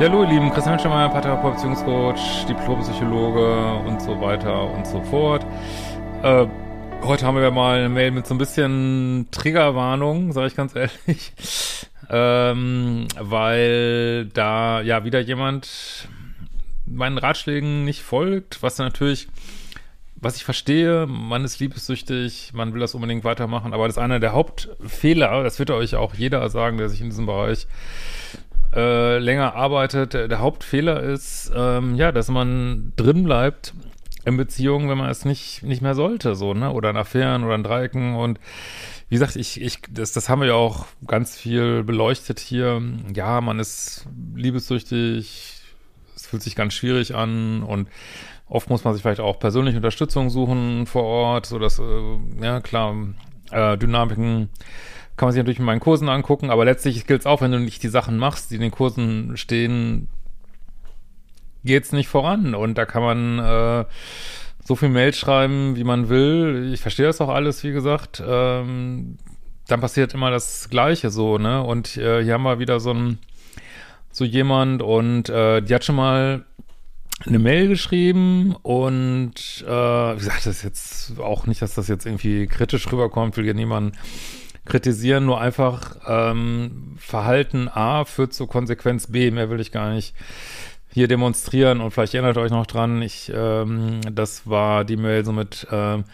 Ja, hallo ihr Lieben, Christian Schemmer, Paartherapeut, Beziehungscoach, Diplompsychologe und so weiter und so fort. Äh, heute haben wir mal eine Mail mit so ein bisschen Triggerwarnung, sage ich ganz ehrlich. Ähm, weil da ja wieder jemand meinen Ratschlägen nicht folgt, was natürlich, was ich verstehe, man ist liebessüchtig, man will das unbedingt weitermachen, aber das ist einer der Hauptfehler, das wird euch auch jeder sagen, der sich in diesem Bereich äh, länger arbeitet. Der, Hauptfehler ist, ähm, ja, dass man drin bleibt in Beziehungen, wenn man es nicht, nicht mehr sollte, so, ne? Oder in Affären oder in Dreiecken und wie gesagt, ich, ich, das, das haben wir ja auch ganz viel beleuchtet hier. Ja, man ist liebessüchtig, es fühlt sich ganz schwierig an und oft muss man sich vielleicht auch persönliche Unterstützung suchen vor Ort, so dass, äh, ja klar, äh, Dynamiken kann man sich natürlich in meinen Kursen angucken, aber letztlich gilt es auch, wenn du nicht die Sachen machst, die in den Kursen stehen, geht's nicht voran. Und da kann man äh, so viel Mail schreiben, wie man will. Ich verstehe das auch alles, wie gesagt. Ähm, dann passiert immer das Gleiche so, ne? Und äh, hier haben wir wieder so ein so jemand und äh, die hat schon mal eine Mail geschrieben und äh, wie gesagt, das ist jetzt auch nicht, dass das jetzt irgendwie kritisch rüberkommt, will ja niemand kritisieren, nur einfach ähm, Verhalten A führt zu Konsequenz B, mehr will ich gar nicht hier demonstrieren. Und vielleicht erinnert euch noch dran, ich, ähm, das war die Mail so mit ähm,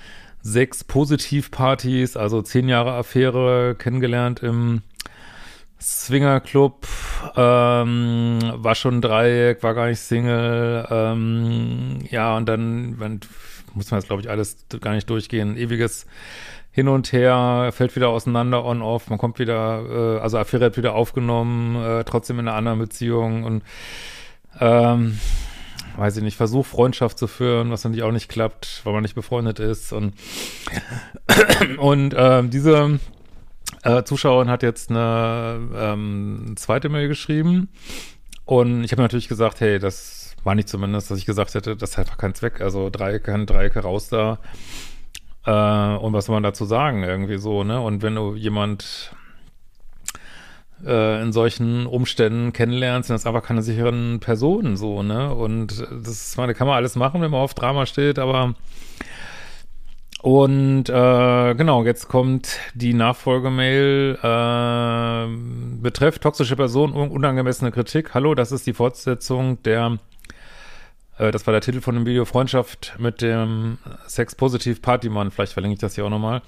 sechs Positivpartys, also zehn Jahre Affäre kennengelernt im Swingerclub, ähm, war schon Dreieck, war gar nicht Single, ähm, ja, und dann, wenn, muss man jetzt, glaube ich, alles gar nicht durchgehen, ewiges hin und her, fällt wieder auseinander on-off, man kommt wieder, äh, also Affäre hat wieder aufgenommen, äh, trotzdem in einer anderen Beziehung und ähm, weiß ich nicht, Versuch Freundschaft zu führen, was natürlich auch nicht klappt, weil man nicht befreundet ist und und ähm, diese äh, Zuschauerin hat jetzt eine ähm, zweite Mail geschrieben und ich habe natürlich gesagt, hey, das war nicht zumindest, dass ich gesagt hätte, das hat einfach keinen Zweck, also Dreiecke, Dreiecke raus da äh, und was soll man dazu sagen, irgendwie so, ne? Und wenn du jemand äh, in solchen Umständen kennenlernst, sind das einfach keine sicheren Personen, so, ne? Und das meine, kann man alles machen, wenn man auf Drama steht, aber und äh, genau, jetzt kommt die Nachfolgemail äh, betrifft toxische Person, unangemessene Kritik. Hallo, das ist die Fortsetzung der äh, das war der Titel von dem Video Freundschaft mit dem Sex-Positiv Partymann. Vielleicht verlinke ich das hier auch nochmal.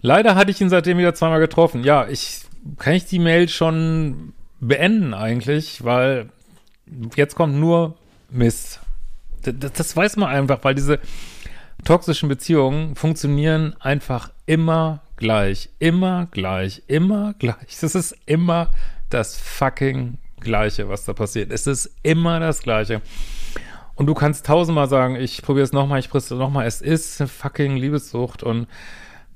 Leider hatte ich ihn seitdem wieder zweimal getroffen. Ja, ich kann ich die Mail schon beenden eigentlich, weil jetzt kommt nur Mist. Das, das weiß man einfach, weil diese toxischen Beziehungen funktionieren einfach immer gleich, immer gleich, immer gleich. Das ist immer das fucking Gleiche, was da passiert. Es ist immer das Gleiche. Und du kannst tausendmal sagen, ich probiere es nochmal, ich probiere es nochmal. Es ist eine fucking Liebessucht und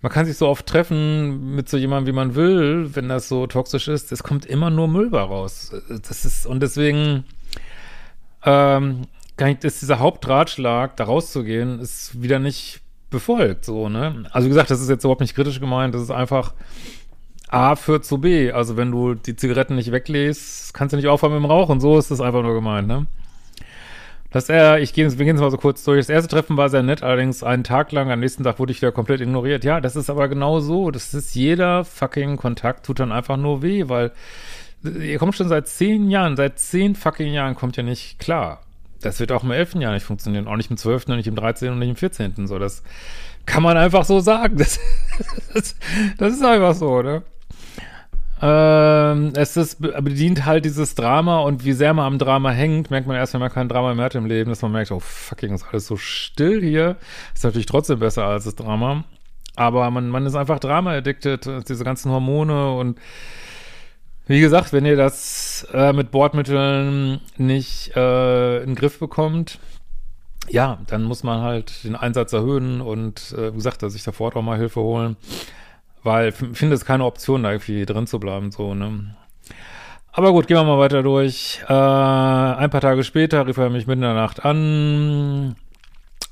man kann sich so oft treffen mit so jemandem, wie man will, wenn das so toxisch ist. Es kommt immer nur Müll raus. Das ist, und deswegen, ähm, ist dieser Hauptratschlag, da rauszugehen, ist wieder nicht befolgt, so, ne? Also, wie gesagt, das ist jetzt überhaupt nicht kritisch gemeint, das ist einfach, A führt zu B. Also, wenn du die Zigaretten nicht weglässt, kannst du nicht aufhören mit dem Rauchen. So ist das einfach nur gemeint, ne? Dass er, ich gehe, wir gehen jetzt mal so kurz durch. Das erste Treffen war sehr nett, allerdings einen Tag lang. Am nächsten Tag wurde ich wieder komplett ignoriert. Ja, das ist aber genau so. Das ist jeder fucking Kontakt tut dann einfach nur weh, weil ihr kommt schon seit zehn Jahren, seit zehn fucking Jahren kommt ihr nicht klar. Das wird auch im elften Jahr nicht funktionieren. Auch nicht im zwölften, nicht im dreizehnten und nicht im vierzehnten. So, das kann man einfach so sagen. Das, das, das ist einfach so, ne? Ähm, es ist, bedient halt dieses Drama und wie sehr man am Drama hängt, merkt man erst, wenn man kein Drama mehr hat im Leben, dass man merkt, oh fucking, ist alles so still hier. Ist natürlich trotzdem besser als das Drama. Aber man, man ist einfach Drama-addicted, diese ganzen Hormone und wie gesagt, wenn ihr das äh, mit Bordmitteln nicht äh, in den Griff bekommt, ja, dann muss man halt den Einsatz erhöhen und äh, wie gesagt, sich davor auch mal Hilfe holen. Weil ich finde es keine Option, da irgendwie drin zu bleiben, so, ne? Aber gut, gehen wir mal weiter durch. Äh, ein paar Tage später rief er mich mitten in der Nacht an.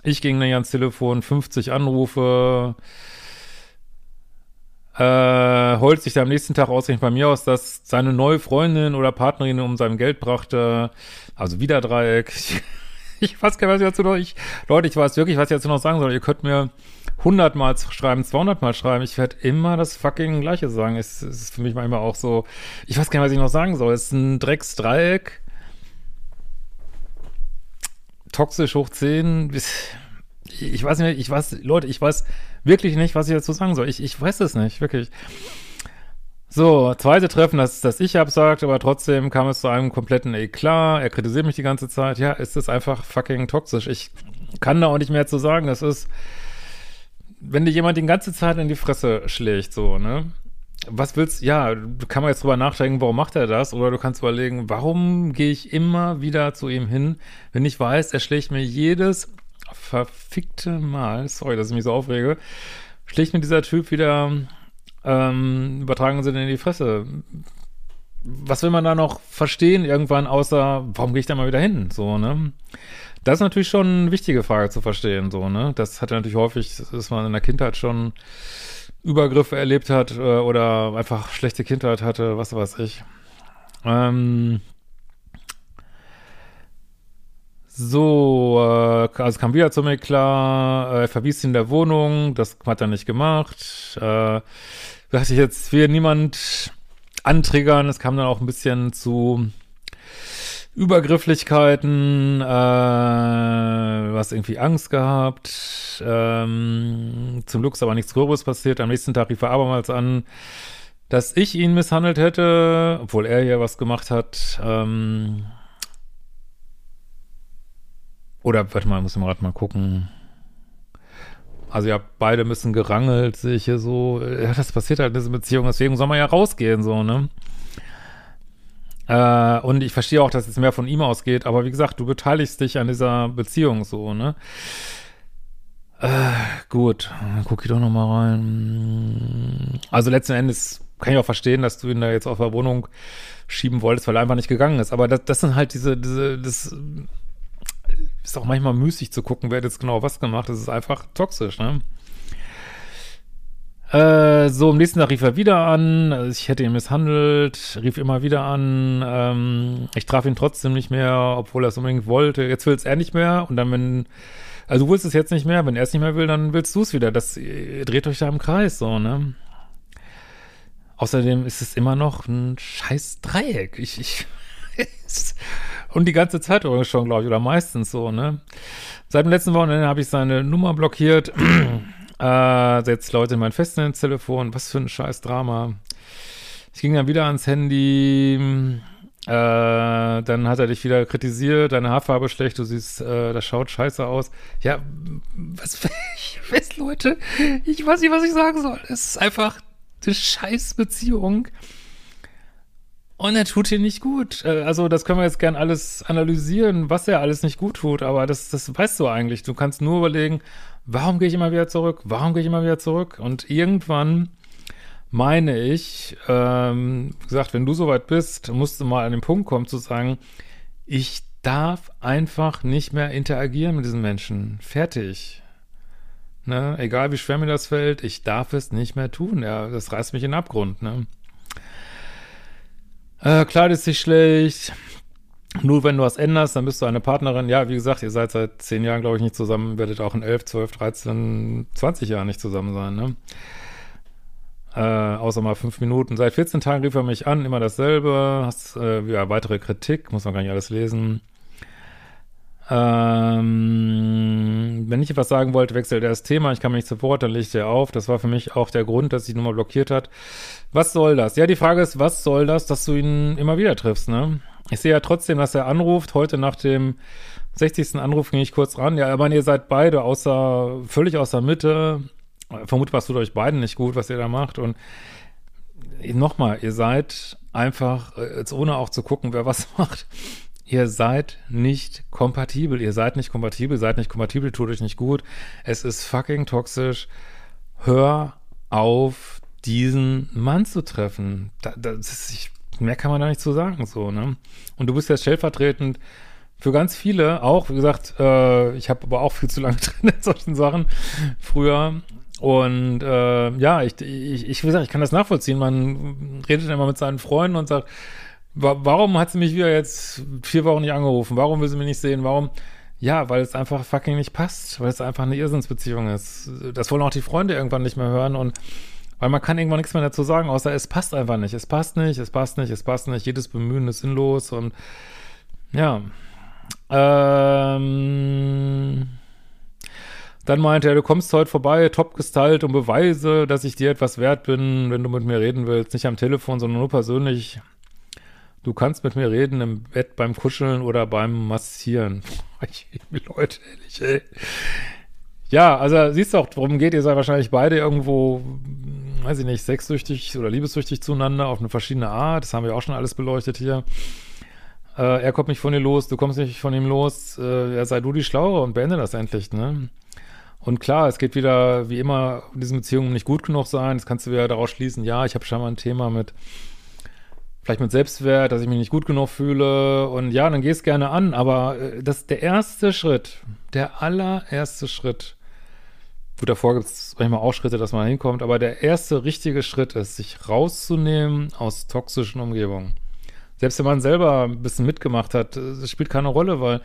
Ich ging dann ans Telefon, 50 Anrufe. Äh, holt sich dann am nächsten Tag ausgerechnet bei mir aus, dass seine neue Freundin oder Partnerin um sein Geld brachte. Also wieder Dreieck. Ich, ich weiß gar nicht, was ich dazu noch, ich, Leute, ich weiß wirklich, was ich dazu noch sagen soll. Ihr könnt mir 100 Mal schreiben, 200 Mal schreiben. Ich werde immer das fucking Gleiche sagen. Es, es ist für mich manchmal auch so, ich weiß gar nicht, was ich noch sagen soll. Es ist ein Drecksdreieck. Toxisch hoch 10. Ich weiß nicht, ich weiß, Leute, ich weiß wirklich nicht, was ich dazu sagen soll. Ich, ich weiß es nicht, wirklich. So, zweite Treffen, das, das ich absagt, aber trotzdem kam es zu einem kompletten Eklat. Er kritisiert mich die ganze Zeit. Ja, es ist einfach fucking toxisch. Ich kann da auch nicht mehr zu sagen. Das ist, wenn dir jemand die ganze Zeit in die Fresse schlägt, so, ne? Was willst, ja, kann man jetzt drüber nachdenken, warum macht er das? Oder du kannst überlegen, warum gehe ich immer wieder zu ihm hin, wenn ich weiß, er schlägt mir jedes verfickte Mal, sorry, dass ich mich so aufrege, schlägt mir dieser Typ wieder ähm, übertragen Sinne in die Fresse. Was will man da noch verstehen irgendwann, außer, warum gehe ich da mal wieder hin? So, ne? Das ist natürlich schon eine wichtige Frage zu verstehen, so, ne? Das hat natürlich häufig, dass man in der Kindheit schon Übergriffe erlebt hat äh, oder einfach schlechte Kindheit hatte, was weiß ich. Ähm, so, äh, also kam wieder zu mir klar, äh, er verwies ihn in der Wohnung, das hat er nicht gemacht. Äh, dachte ich jetzt, will niemand antriggern, es kam dann auch ein bisschen zu Übergrifflichkeiten, äh, was irgendwie Angst gehabt. Ähm, zum Glück ist aber nichts Gröberes passiert. Am nächsten Tag rief er abermals an, dass ich ihn misshandelt hätte, obwohl er ja was gemacht hat. Ähm, oder, warte mal, muss ich mal gerade mal gucken. Also ja, beide müssen gerangelt, sehe ich hier so. Ja, das passiert halt in dieser Beziehung, deswegen soll man ja rausgehen, so, ne? Äh, und ich verstehe auch, dass es mehr von ihm ausgeht, aber wie gesagt, du beteiligst dich an dieser Beziehung so, ne? Äh, gut, guck ich doch noch mal rein. Also letzten Endes kann ich auch verstehen, dass du ihn da jetzt auf der Wohnung schieben wolltest, weil er einfach nicht gegangen ist. Aber das, das sind halt diese, diese, das ist auch manchmal müßig zu gucken, wer hat jetzt genau was gemacht. Das ist einfach toxisch, ne? Äh, so, am nächsten Tag rief er wieder an. Ich hätte ihn misshandelt, rief immer wieder an. Ähm, ich traf ihn trotzdem nicht mehr, obwohl er es unbedingt wollte. Jetzt will es er nicht mehr. Und dann, wenn, also du willst es jetzt nicht mehr. Wenn er es nicht mehr will, dann willst du es wieder. Das dreht euch da im Kreis, so, ne? Außerdem ist es immer noch ein scheiß Dreieck. Ich, ich, und die ganze Zeit übrigens schon, glaube ich, oder meistens so, ne? Seit dem letzten Wochenende habe ich seine Nummer blockiert. Äh, setzt Leute in mein Festnetztelefon. Was für ein scheiß Drama. Ich ging dann wieder ans Handy. Äh, dann hat er dich wieder kritisiert, deine Haarfarbe schlecht, du siehst, äh, das schaut scheiße aus. Ja, was, ich weiß, Leute, ich weiß nicht, was ich sagen soll. Es ist einfach eine scheiß Beziehung. Und er tut dir nicht gut. Äh, also, das können wir jetzt gern alles analysieren, was er alles nicht gut tut, aber das, das weißt du eigentlich. Du kannst nur überlegen, warum gehe ich immer wieder zurück? Warum gehe ich immer wieder zurück? Und irgendwann meine ich, ähm, gesagt, wenn du soweit bist, musst du mal an den Punkt kommen zu sagen, ich darf einfach nicht mehr interagieren mit diesen Menschen. Fertig. Ne? Egal wie schwer mir das fällt, ich darf es nicht mehr tun. Ja, das reißt mich in den Abgrund. Ne? Äh, klar ist sich schlecht. Nur wenn du was änderst, dann bist du eine Partnerin. Ja, wie gesagt, ihr seid seit zehn Jahren, glaube ich, nicht zusammen, werdet auch in elf, zwölf, dreizehn, zwanzig Jahren nicht zusammen sein, ne? Äh, außer mal fünf Minuten. Seit 14 Tagen rief er mich an, immer dasselbe. Hast äh, ja weitere Kritik, muss man gar nicht alles lesen. Ähm, wenn ich etwas sagen wollte, wechselt er das Thema. Ich kann mich nicht sofort, dann legt er auf. Das war für mich auch der Grund, dass die Nummer blockiert hat. Was soll das? Ja, die Frage ist, was soll das, dass du ihn immer wieder triffst, ne? Ich sehe ja trotzdem, dass er anruft. Heute nach dem 60. Anruf ging ich kurz ran. Ja, aber ihr seid beide außer, völlig aus der Mitte. Vermutlich was tut euch beiden nicht gut, was ihr da macht. Und nochmal, ihr seid einfach, äh, jetzt ohne auch zu gucken, wer was macht, ihr seid nicht kompatibel. Ihr seid nicht kompatibel, seid nicht kompatibel, tut euch nicht gut. Es ist fucking toxisch. Hör auf, diesen Mann zu treffen. Da, das ist, ich, mehr kann man da nicht zu sagen, so, ne? Und du bist jetzt stellvertretend für ganz viele auch, wie gesagt, äh, ich habe aber auch viel zu lange drin in solchen Sachen früher. Und äh, ja, ich, ich, ich, wie gesagt, ich kann das nachvollziehen. Man redet immer mit seinen Freunden und sagt, warum hat sie mich wieder jetzt vier Wochen nicht angerufen? Warum will sie mich nicht sehen? Warum? Ja, weil es einfach fucking nicht passt, weil es einfach eine Irrsinnsbeziehung ist. Das wollen auch die Freunde irgendwann nicht mehr hören und weil man kann irgendwann nichts mehr dazu sagen, außer es passt einfach nicht. Es passt nicht, es passt nicht, es passt nicht. Jedes Bemühen ist sinnlos und ja. Ähm, dann meinte er, du kommst heute vorbei, top gestylt und beweise, dass ich dir etwas wert bin, wenn du mit mir reden willst. Nicht am Telefon, sondern nur persönlich. Du kannst mit mir reden im Bett beim Kuscheln oder beim Massieren. Leute, ehrlich, ey. Ja, also siehst du auch, worum geht, ihr seid wahrscheinlich beide irgendwo, weiß ich nicht, sexsüchtig oder liebessüchtig zueinander auf eine verschiedene Art. Das haben wir auch schon alles beleuchtet hier. Äh, er kommt nicht von dir los, du kommst nicht von ihm los. Äh, ja, sei du die Schlauere und beende das endlich, ne? Und klar, es geht wieder, wie immer, in diesen Beziehungen nicht gut genug sein. Das kannst du wieder daraus schließen, ja, ich habe schon mal ein Thema mit vielleicht mit Selbstwert, dass ich mich nicht gut genug fühle und ja, dann geh es gerne an, aber äh, das der erste Schritt, der allererste Schritt. Gut, davor gibt es manchmal auch Schritte, dass man hinkommt, aber der erste richtige Schritt ist, sich rauszunehmen aus toxischen Umgebungen. Selbst wenn man selber ein bisschen mitgemacht hat, es spielt keine Rolle, weil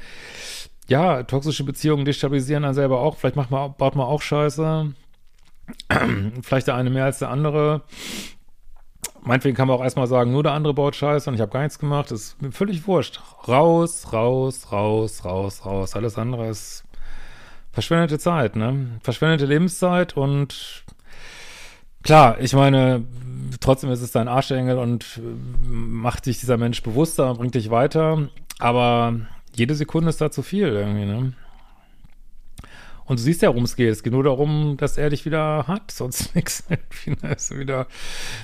ja, toxische Beziehungen destabilisieren dann selber auch. Vielleicht macht man, baut man auch Scheiße. Vielleicht der eine mehr als der andere. Meinetwegen kann man auch erstmal sagen, nur der andere baut Scheiße und ich habe gar nichts gemacht. Das ist mir völlig wurscht. Raus, raus, raus, raus, raus. Alles andere ist verschwendete Zeit, ne? Verschwendete Lebenszeit und klar, ich meine, trotzdem ist es dein Arschengel und macht dich dieser Mensch bewusster und bringt dich weiter. Aber jede Sekunde ist da zu viel irgendwie, ne? Und du siehst ja, worum es geht. Es geht nur darum, dass er dich wieder hat, sonst nichts. Dass ihr wieder,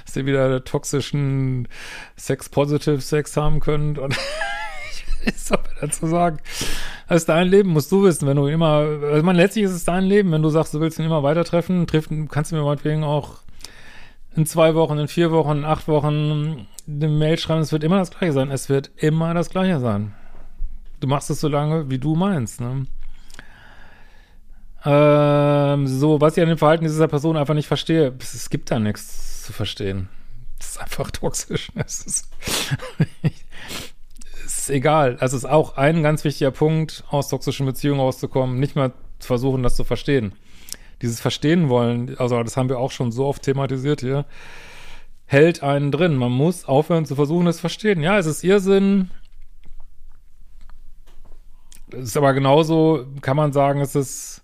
dass ihr wieder toxischen Sex-Positive Sex haben könnt. Und ich weiß auch dazu sagen. Das ist dein Leben, musst du wissen, wenn du immer, also meine, letztlich ist es dein Leben, wenn du sagst, du willst ihn immer weiter treffen, treffen, kannst du mir meinetwegen auch in zwei Wochen, in vier Wochen, in acht Wochen eine Mail schreiben, es wird immer das Gleiche sein. Es wird immer das Gleiche sein. Du machst es so lange, wie du meinst, ne? Ähm, so, was ich an dem Verhalten dieser Person einfach nicht verstehe, es gibt da nichts zu verstehen. Es ist einfach toxisch. Es ist, es ist egal. Das ist auch ein ganz wichtiger Punkt, aus toxischen Beziehungen rauszukommen, nicht mal zu versuchen, das zu verstehen. Dieses Verstehen wollen, also das haben wir auch schon so oft thematisiert hier, hält einen drin. Man muss aufhören zu versuchen, es zu verstehen. Ja, es ist Irrsinn. Es ist aber genauso, kann man sagen, es ist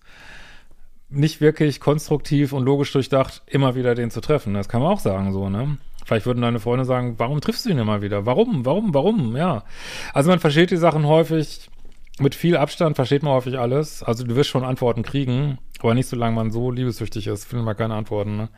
nicht wirklich konstruktiv und logisch durchdacht, immer wieder den zu treffen. Das kann man auch sagen, so, ne? Vielleicht würden deine Freunde sagen, warum triffst du ihn immer wieder? Warum? Warum? Warum? Ja. Also man versteht die Sachen häufig mit viel Abstand, versteht man häufig alles. Also du wirst schon Antworten kriegen, aber nicht solange man so liebessüchtig ist, findet man keine Antworten, ne?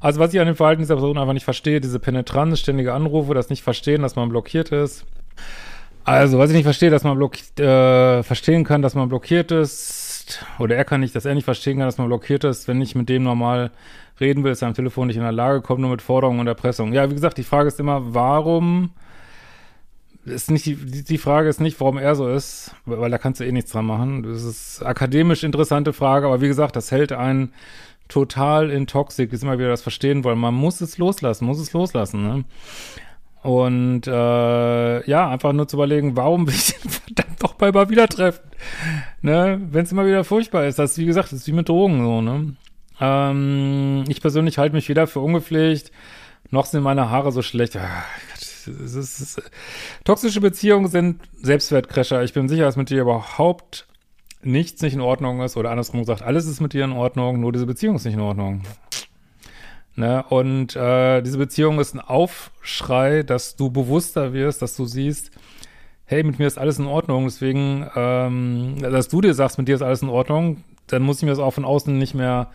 Also was ich an dem Verhalten dieser Person einfach nicht verstehe, diese Penetranz, ständige Anrufe, das nicht verstehen, dass man blockiert ist. Also, was ich nicht verstehe, dass man blockiert, äh, verstehen kann, dass man blockiert ist, oder er kann nicht, dass er nicht verstehen kann, dass man blockiert ist, wenn ich mit dem normal reden will, ist er am Telefon nicht in der Lage, kommt nur mit Forderungen und Erpressung. Ja, wie gesagt, die Frage ist immer, warum ist nicht die, die Frage ist nicht, warum er so ist, weil da kannst du eh nichts dran machen. Das ist akademisch interessante Frage, aber wie gesagt, das hält einen total in Toxik, ist immer wieder das Verstehen wollen. Man muss es loslassen, muss es loslassen, ne? Und äh, ja, einfach nur zu überlegen, warum will ich den verdammt doch bei mal wieder treffen? Ne? Wenn es immer wieder furchtbar ist. Das ist, wie gesagt, das ist wie mit Drogen so, ne? Ähm, ich persönlich halte mich wieder für ungepflegt. noch sind meine Haare so schlecht. Ist, es ist, toxische Beziehungen sind Selbstwertcrasher. Ich bin sicher, dass mit dir überhaupt nichts nicht in Ordnung ist oder andersrum gesagt, alles ist mit dir in Ordnung, nur diese Beziehung ist nicht in Ordnung. Ne? Und äh, diese Beziehung ist ein Aufschrei, dass du bewusster wirst, dass du siehst, hey, mit mir ist alles in Ordnung, deswegen, ähm, dass du dir sagst, mit dir ist alles in Ordnung, dann muss ich mir das auch von außen nicht mehr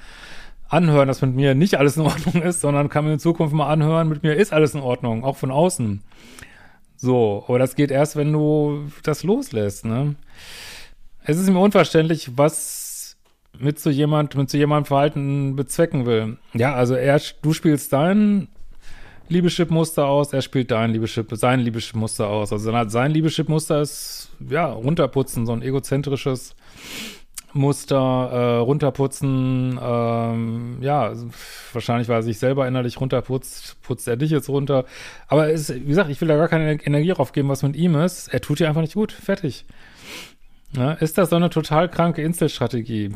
anhören, dass mit mir nicht alles in Ordnung ist, sondern kann mir in Zukunft mal anhören, mit mir ist alles in Ordnung, auch von außen. So, aber das geht erst, wenn du das loslässt, ne? Es ist mir unverständlich, was mit so jemand, mit so jemandem Verhalten bezwecken will. Ja, also er, du spielst dein Liebeschip-Muster aus, er spielt dein Liebeschip, sein Liebeschip-Muster aus. Also sein Liebeschip-Muster ist, ja, runterputzen, so ein egozentrisches Muster, äh, runterputzen, ähm, ja, wahrscheinlich, weil er sich selber innerlich runterputzt, putzt er dich jetzt runter. Aber es, wie gesagt, ich will da gar keine Energie drauf geben, was mit ihm ist. Er tut dir einfach nicht gut. Fertig. Ja, ist das so eine total kranke Inselstrategie?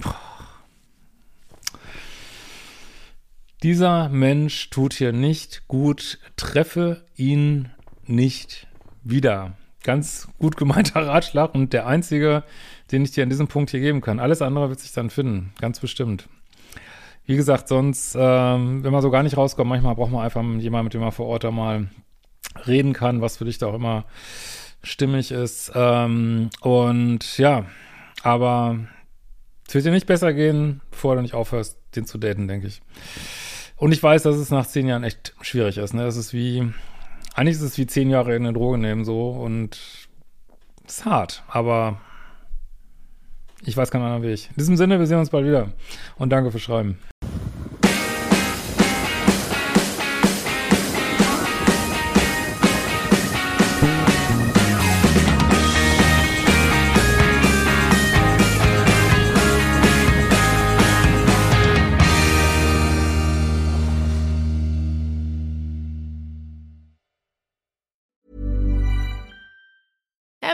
Dieser Mensch tut hier nicht gut, treffe ihn nicht wieder. Ganz gut gemeinter Ratschlag und der einzige, den ich dir an diesem Punkt hier geben kann. Alles andere wird sich dann finden, ganz bestimmt. Wie gesagt, sonst, ähm, wenn man so gar nicht rauskommt, manchmal braucht man einfach jemanden, mit dem man vor Ort da mal reden kann, was für dich da auch immer stimmig ist. Ähm, und ja, aber es wird dir nicht besser gehen, bevor du nicht aufhörst, den zu daten, denke ich. Und ich weiß, dass es nach zehn Jahren echt schwierig ist. Ne? Das ist wie, eigentlich ist es wie zehn Jahre in eine Droge nehmen so und es ist hart, aber ich weiß keinen anderen Weg. In diesem Sinne, wir sehen uns bald wieder und danke fürs Schreiben.